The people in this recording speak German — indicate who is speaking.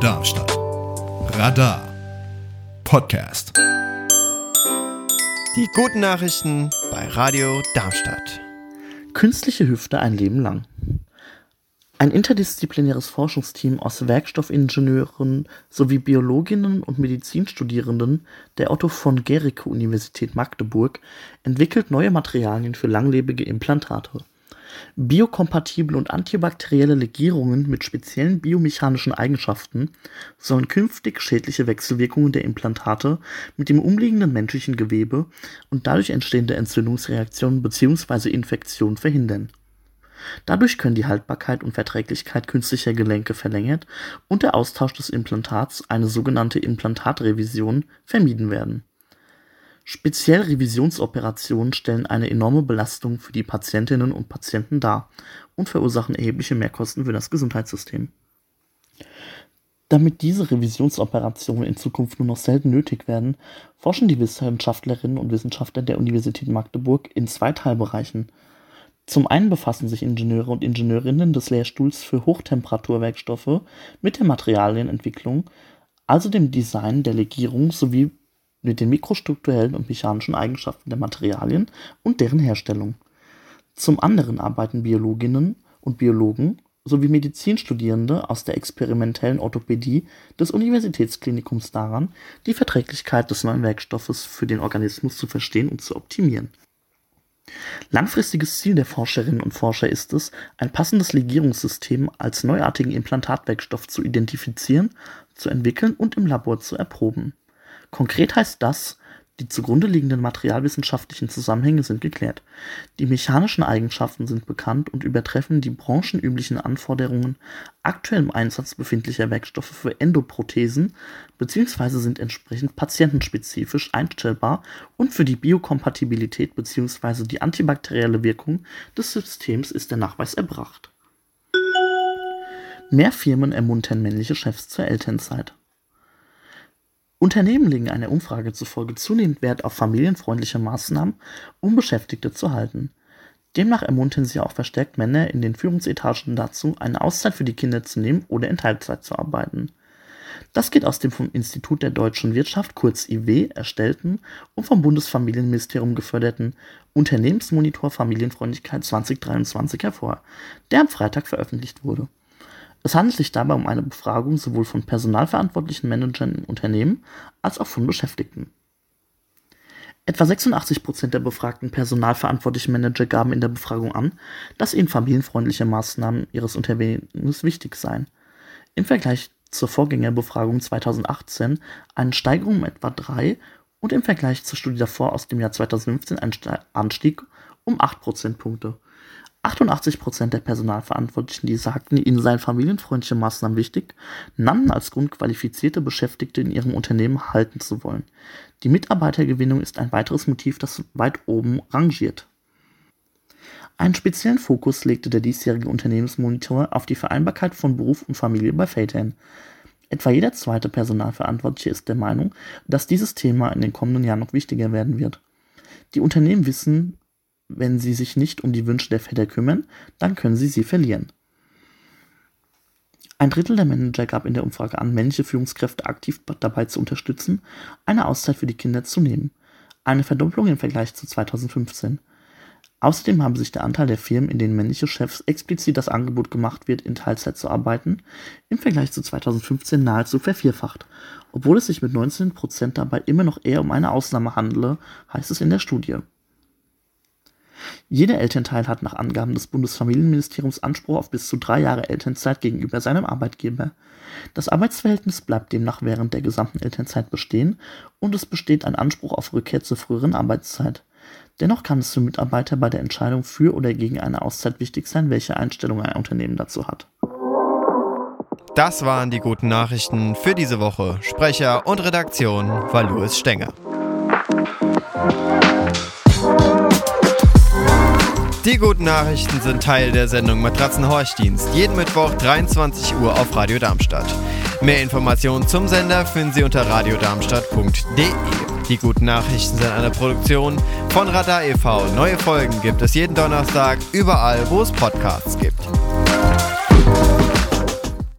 Speaker 1: Darmstadt. Radar Podcast.
Speaker 2: Die guten Nachrichten bei Radio Darmstadt.
Speaker 3: Künstliche Hüfte ein Leben lang. Ein interdisziplinäres Forschungsteam aus Werkstoffingenieuren sowie Biologinnen und Medizinstudierenden der Otto von Guericke Universität Magdeburg entwickelt neue Materialien für langlebige Implantate. Biokompatible und antibakterielle Legierungen mit speziellen biomechanischen Eigenschaften sollen künftig schädliche Wechselwirkungen der Implantate mit dem umliegenden menschlichen Gewebe und dadurch entstehende Entzündungsreaktionen bzw. Infektionen verhindern Dadurch können die Haltbarkeit und Verträglichkeit künstlicher Gelenke verlängert und der Austausch des Implantats, eine sogenannte Implantatrevision, vermieden werden. Speziell Revisionsoperationen stellen eine enorme Belastung für die Patientinnen und Patienten dar und verursachen erhebliche Mehrkosten für das Gesundheitssystem. Damit diese Revisionsoperationen in Zukunft nur noch selten nötig werden, forschen die Wissenschaftlerinnen und Wissenschaftler der Universität Magdeburg in zwei Teilbereichen zum einen befassen sich Ingenieure und Ingenieurinnen des Lehrstuhls für Hochtemperaturwerkstoffe mit der Materialienentwicklung, also dem Design der Legierung sowie mit den mikrostrukturellen und mechanischen Eigenschaften der Materialien und deren Herstellung. Zum anderen arbeiten Biologinnen und Biologen sowie Medizinstudierende aus der experimentellen Orthopädie des Universitätsklinikums daran, die Verträglichkeit des neuen Werkstoffes für den Organismus zu verstehen und zu optimieren Langfristiges Ziel der Forscherinnen und Forscher ist es, ein passendes Legierungssystem als neuartigen Implantatwerkstoff zu identifizieren, zu entwickeln und im Labor zu erproben. Konkret heißt das die zugrunde liegenden materialwissenschaftlichen Zusammenhänge sind geklärt. Die mechanischen Eigenschaften sind bekannt und übertreffen die branchenüblichen Anforderungen aktuell im Einsatz befindlicher Werkstoffe für Endoprothesen bzw. sind entsprechend patientenspezifisch einstellbar und für die Biokompatibilität bzw. die antibakterielle Wirkung des Systems ist der Nachweis erbracht. Mehr Firmen ermuntern männliche Chefs zur Elternzeit. Unternehmen legen einer Umfrage zufolge zunehmend Wert auf familienfreundliche Maßnahmen, um Beschäftigte zu halten. Demnach ermuntern sie auch verstärkt Männer in den Führungsetagen dazu, eine Auszeit für die Kinder zu nehmen oder in Teilzeit zu arbeiten. Das geht aus dem vom Institut der deutschen Wirtschaft kurz IW erstellten und vom Bundesfamilienministerium geförderten Unternehmensmonitor Familienfreundlichkeit 2023 hervor, der am Freitag veröffentlicht wurde es handelt sich dabei um eine Befragung sowohl von personalverantwortlichen Managern in Unternehmen als auch von Beschäftigten. Etwa 86 Prozent der befragten personalverantwortlichen Manager gaben in der Befragung an, dass ihnen familienfreundliche Maßnahmen ihres Unternehmens wichtig seien. Im Vergleich zur Vorgängerbefragung 2018 eine Steigerung um etwa 3 und im Vergleich zur Studie davor aus dem Jahr 2015 ein Anstieg um 8 Prozentpunkte. 88% der Personalverantwortlichen, die sagten, ihnen seien familienfreundliche Maßnahmen wichtig, nannten als Grund qualifizierte Beschäftigte in ihrem Unternehmen halten zu wollen. Die Mitarbeitergewinnung ist ein weiteres Motiv, das weit oben rangiert. Einen speziellen Fokus legte der diesjährige Unternehmensmonitor auf die Vereinbarkeit von Beruf und Familie bei Vätern. Etwa jeder zweite Personalverantwortliche ist der Meinung, dass dieses Thema in den kommenden Jahren noch wichtiger werden wird. Die Unternehmen wissen, wenn sie sich nicht um die Wünsche der Väter kümmern, dann können sie sie verlieren. Ein Drittel der Manager gab in der Umfrage an, männliche Führungskräfte aktiv dabei zu unterstützen, eine Auszeit für die Kinder zu nehmen. Eine Verdopplung im Vergleich zu 2015. Außerdem haben sich der Anteil der Firmen, in denen männliche Chefs explizit das Angebot gemacht wird, in Teilzeit zu arbeiten, im Vergleich zu 2015 nahezu vervierfacht. Obwohl es sich mit 19% dabei immer noch eher um eine Ausnahme handele, heißt es in der Studie. Jeder Elternteil hat nach Angaben des Bundesfamilienministeriums Anspruch auf bis zu drei Jahre Elternzeit gegenüber seinem Arbeitgeber. Das Arbeitsverhältnis bleibt demnach während der gesamten Elternzeit bestehen und es besteht ein Anspruch auf Rückkehr zur früheren Arbeitszeit. Dennoch kann es für Mitarbeiter bei der Entscheidung für oder gegen eine Auszeit wichtig sein, welche Einstellung ein Unternehmen dazu hat.
Speaker 2: Das waren die guten Nachrichten für diese Woche. Sprecher und Redaktion war Louis Stenger. Die guten Nachrichten sind Teil der Sendung Matratzenhorchdienst. Jeden Mittwoch 23 Uhr auf Radio Darmstadt. Mehr Informationen zum Sender finden Sie unter radiodarmstadt.de. Die guten Nachrichten sind eine Produktion von Radar e.V. Neue Folgen gibt es jeden Donnerstag überall, wo es Podcasts gibt.